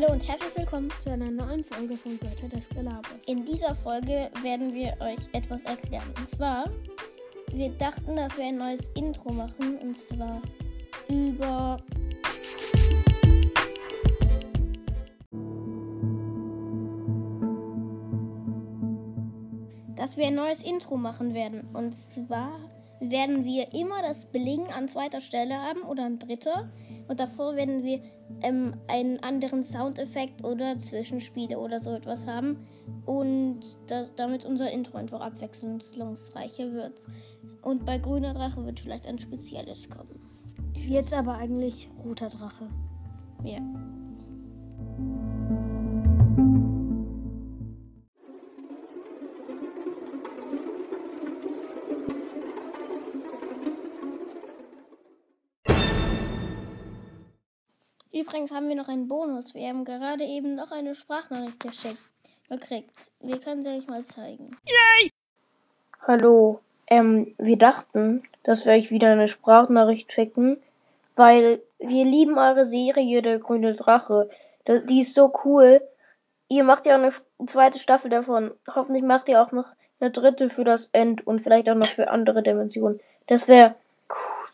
Hallo und herzlich willkommen zu einer neuen Folge von Götter des Gelabers. In dieser Folge werden wir euch etwas erklären. Und zwar, wir dachten, dass wir ein neues Intro machen. Und zwar über dass wir ein neues Intro machen werden. Und zwar werden wir immer das Bling an zweiter Stelle haben oder an dritter. Und davor werden wir ähm, einen anderen Soundeffekt oder Zwischenspiele oder so etwas haben. Und das, damit unser Intro einfach abwechslungsreicher wird. Und bei grüner Drache wird vielleicht ein spezielles kommen. Jetzt aber eigentlich roter Drache. Ja. Übrigens haben wir noch einen Bonus. Wir haben gerade eben noch eine Sprachnachricht geschickt, gekriegt. Wir können sie euch mal zeigen. Hallo. Ähm, wir dachten, dass wir euch wieder eine Sprachnachricht schicken, weil wir lieben eure Serie Der grüne Drache. Die ist so cool. Ihr macht ja auch eine zweite Staffel davon. Hoffentlich macht ihr auch noch eine dritte für das End und vielleicht auch noch für andere Dimensionen. Das wäre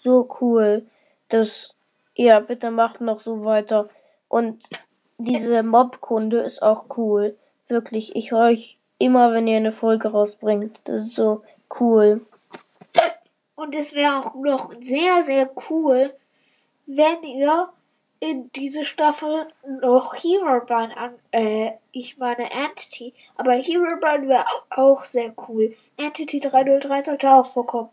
so cool. Das, ja, bitte macht noch so weiter. Und diese Mobkunde ist auch cool. Wirklich, ich höre euch immer, wenn ihr eine Folge rausbringt. Das ist so cool. Und es wäre auch noch sehr, sehr cool, wenn ihr in diese Staffel noch Herobrine an, äh, ich meine Entity, aber Herobrine wäre auch, auch sehr cool. Entity 303 sollte auch vorkommen.